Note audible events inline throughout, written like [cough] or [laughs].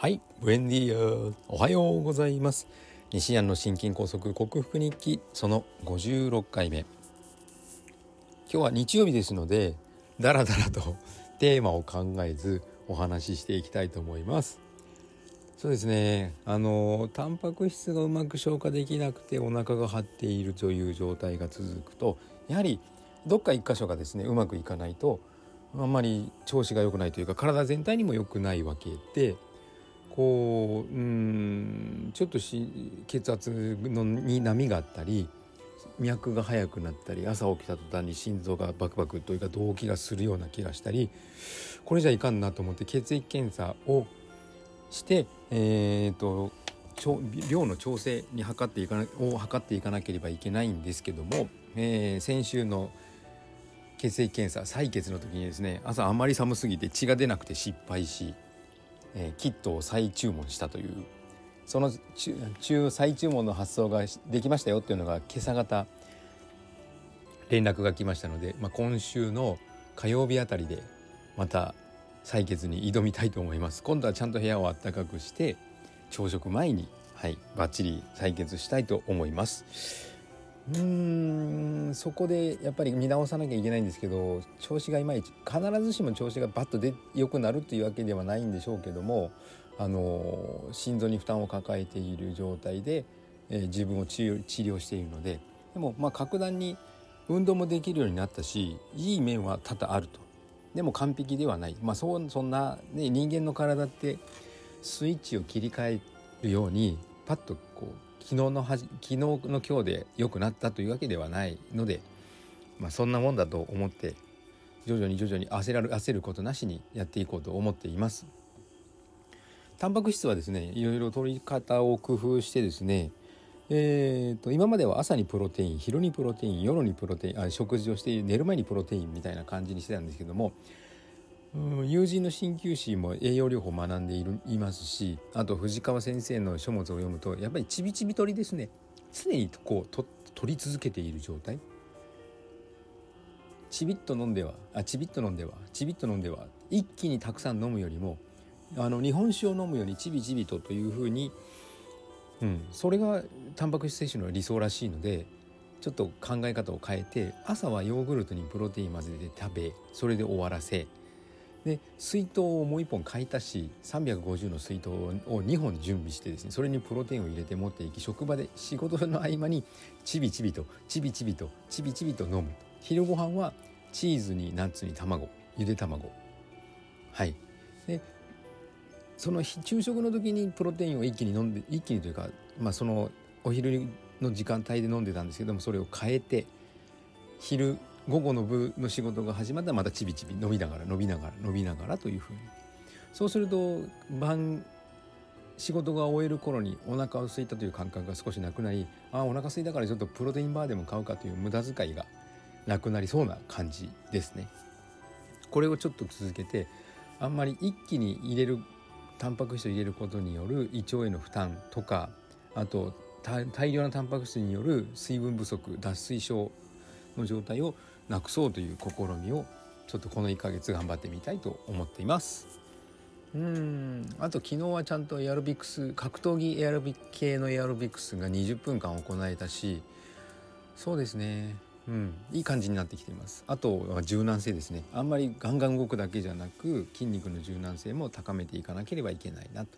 はいブエンディアおはようございます西安の心筋梗塞克服日記その56回目。今日は日曜日ですのでだらだらと [laughs] テーマを考えずお話ししていきたいと思います。そうですね。あのタンパク質がうまく消化できなくてお腹が張っているという状態が続くとやはりどっか一箇所がですねうまくいかないとあんまり調子が良くないというか体全体にも良くないわけでこううんちょっとし血圧のに波があったり脈が速くなったり朝起きた途端に心臓がバクバクというか動悸がするような気がしたりこれじゃいかんなと思って血液検査をして、えーと、量の調整に測っていかなを測っていかなければいけないんですけども、えー、先週の血液検査採血の時にですね朝あまり寒すぎて血が出なくて失敗し、えー、キットを再注文したというその中再注文の発送ができましたよっていうのが今朝方連絡が来ましたので、まあ、今週の火曜日あたりでまた採血に挑みたいと思います。今度はちゃんと部屋を暖かくして朝食前にはいバッチリ採血したいと思います。うーんそこでやっぱり見直さなきゃいけないんですけど調子がいまいち必ずしも調子がバッとで良くなるというわけではないんでしょうけどもあの心臓に負担を抱えている状態で、えー、自分を治療しているのででもまあ格段に運動もできるようになったしいい面は多々あると。でも完璧ではない、まあ、そそんな、ね、人間の体ってスイッチを切り替えるようにパッとこう昨日のはじ昨日の今日で良くなったというわけではないので、まあ、そんなもんだと思って徐々に徐々に焦らる焦ることなしにやっていこうと思っています。タンパク質はですねいろいろ取り方を工夫してですねえーと、今までは朝にプロテイン昼にプロテイン夜にプロテインあ食事をして寝る前にプロテインみたいな感じにしてたんですけどもうん友人の鍼灸師も栄養療法を学んでいるいますしあと藤川先生の書物を読むとやっぱりちびちび取りですね。常にこうと取り続けている状態。ちびっと飲んではあちびっと飲んではちびっと飲んでは一気にたくさん飲むよりもあの日本酒を飲むようにちびちびとというふうにうん、それがタンパク質摂取の理想らしいのでちょっと考え方を変えて朝はヨーグルトにプロテイン混ぜて食べそれで終わらせで水筒をもう1本買い足し350の水筒を2本準備してですねそれにプロテインを入れて持っていき職場で仕事の合間にちびちびとちびちびとちびちびと飲む昼ご飯はチーズにナッツに卵ゆで卵。はい。でその昼食の時にプロテインを一気に飲んで一気にというか、まあ、そのお昼の時間帯で飲んでたんですけどもそれを変えて昼午後の部の仕事が始まったらまたちびちび伸びながら伸びながら伸びながらというふうにそうすると晩仕事が終える頃にお腹を空いたという感覚が少しなくなりああお腹空いたからちょっとプロテインバーでも買うかという無駄遣いがなくなりそうな感じですね。これをちょっと続けてあんまり一気に入れるタンパク質を入れることによる胃腸への負担とかあと大量なタンパク質による水分不足脱水症の状態をなくそうという試みをちょっとこの1ヶ月頑張ってみたいと思っています。うん。あと昨日はちゃんとエアロビクス格闘技エアロビ系のエアロビクスが20分間行えたしそうですね。うん、いい感じになってきています。あとは柔軟性ですね。あんまりガンガン動くだけじゃなく筋肉の柔軟性も高めていかなければいけないなと、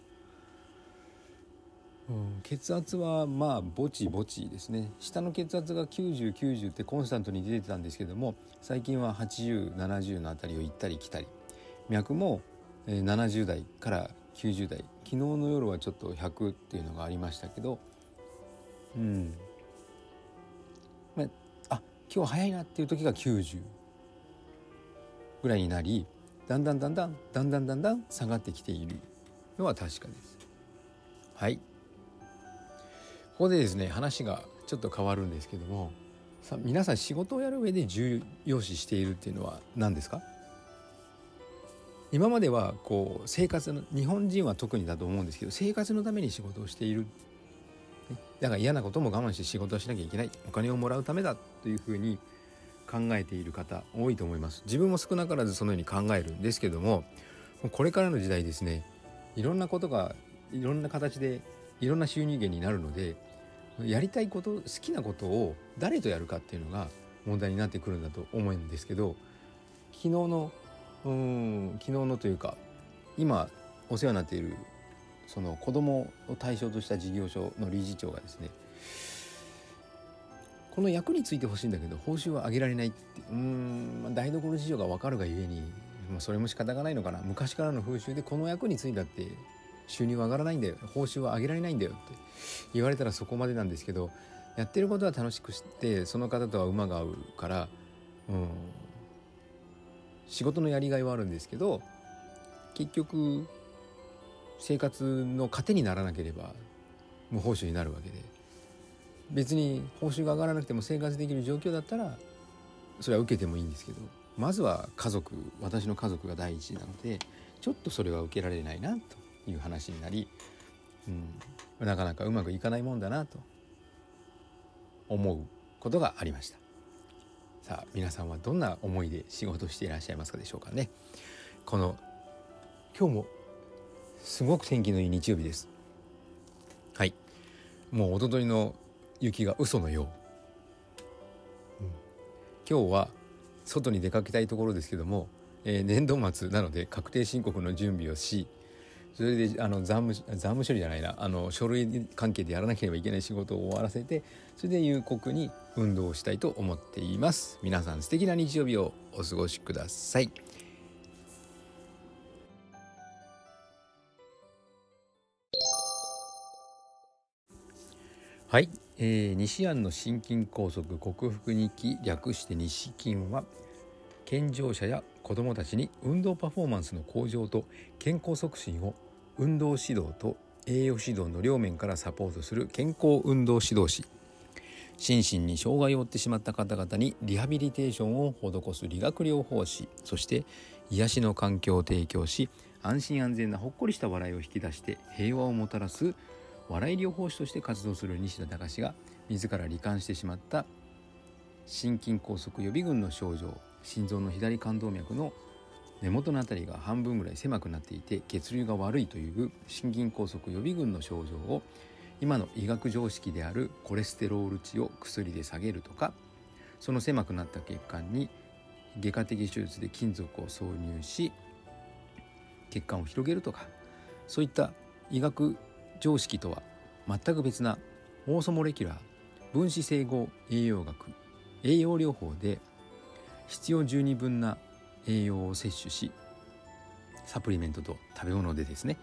うん、血圧はまあぼちぼちですね。下の血圧が9090 90ってコンスタントに出てたんですけども最近は8070のあたりを行ったり来たり。脈も70代から90代。昨日の夜はちょっと100っていうのがありましたけど。うん。まあ今日早いなっていう時が90ぐらいになりだんだんだんだんだんだんだんだん下がってきているのは確かです。はい。ここでですね話がちょっと変わるんですけどもさ皆さん仕事をやる上で重要視しているっていうのは何ですか？今まではこう生活の日本人は特にだと思うんですけど生活のために仕事をしている。だから嫌なことも我慢して仕事をしなきゃいけない。お金をもらうためだというふうに考えている方多いと思います。自分も少なからずそのように考えるんですけどもこれからの時代ですねいろんなことがいろんな形でいろんな収入源になるのでやりたいこと好きなことを誰とやるかっていうのが問題になってくるんだと思うんですけど昨日のうん昨日のというか今お世話になっているその子供を対象とした事業所の理事長がですねこの役についてほしいんだけど報酬は上げられないってうん台所事情が分かるがゆえに、まあ、それも仕方がないのかな。昔からの風習でこの役についたって収入は上がらないんだよ。報酬は上げられないんだよって。言われたらそこまでなんですけどやってることは楽しくしてその方とは馬が合うから、うん、仕事のやりがいはあるんですけど結局生活の糧にならなければ無報酬になるわけで。別に報酬が上がらなくても生活できる状況だったらそれは受けてもいいんですけどまずは家族私の家族が第一なのでちょっとそれは受けられないなと。いう話になり、うん、なかなかうまくいかないもんだなと思うことがありました。さあ皆さんはどんな思いで仕事していらっしゃいますかでしょうかね。この今日もすごく天気のいい日曜日です。はい。もう一昨日の雪が嘘のよう、うん、今日は外に出かけたいところですけども、えー、年度末なので確定申告の準備をしそれであの残務残務処理じゃないな。あの書類関係でやらなければいけない仕事を終わらせてそれで有効に運動をしたいと思っています。皆さん素敵な日曜日をお過ごしください。はい、えー、西安の心筋梗塞克服日記略して西筋は健常者や子どもたちに運動パフォーマンスの向上と健康促進を運動指導と栄養指導の両面からサポートする健康運動指導士。心身に障害を負ってしまった方々にリハビリテーションを施す理学療法士そして癒しの環境を提供し安心安全なほっこりした笑いを引き出して平和をもたらす笑い療法士として活動する西田隆が自ら罹患してしまった心筋梗塞予備軍の症状。心臓の左冠動脈の根元の辺りが半分ぐらい狭くなっていて血流が悪いという心筋梗塞予備軍の症状を今の医学常識であるコレステロール値を薬で下げるとかその狭くなった血管に外科的手術で金属を挿入し血管を広げるとかそういった医学常識とは全く別なオーソモレキュラー分子整合栄養学栄養療法で必要十二分な栄養を摂取しサプリメントと食べ物でですね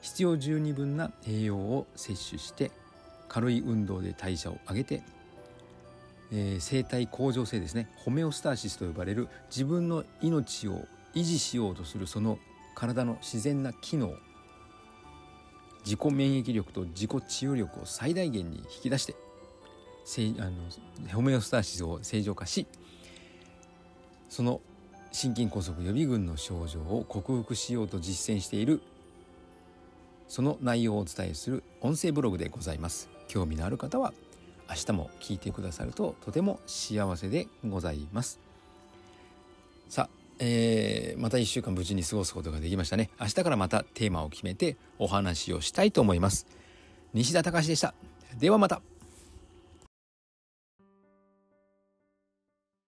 必要十二分な栄養を摂取して軽い運動で代謝を上げて、えー、生体向上性ですねホメオスターシスと呼ばれる自分の命を維持しようとするその体の自然な機能自己免疫力と自己治癒力を最大限に引き出してあのホメオスターシスを正常化しその心筋梗塞予備軍の症状を克服しようと実践しているその内容をお伝えする音声ブログでございます。興味のある方は明日も聞いてくださるととても幸せでございます。さあえー、また1週間無事に過ごすことができましたね。明日からまたテーマを決めてお話をしたいと思います。西田隆でした。ではまた。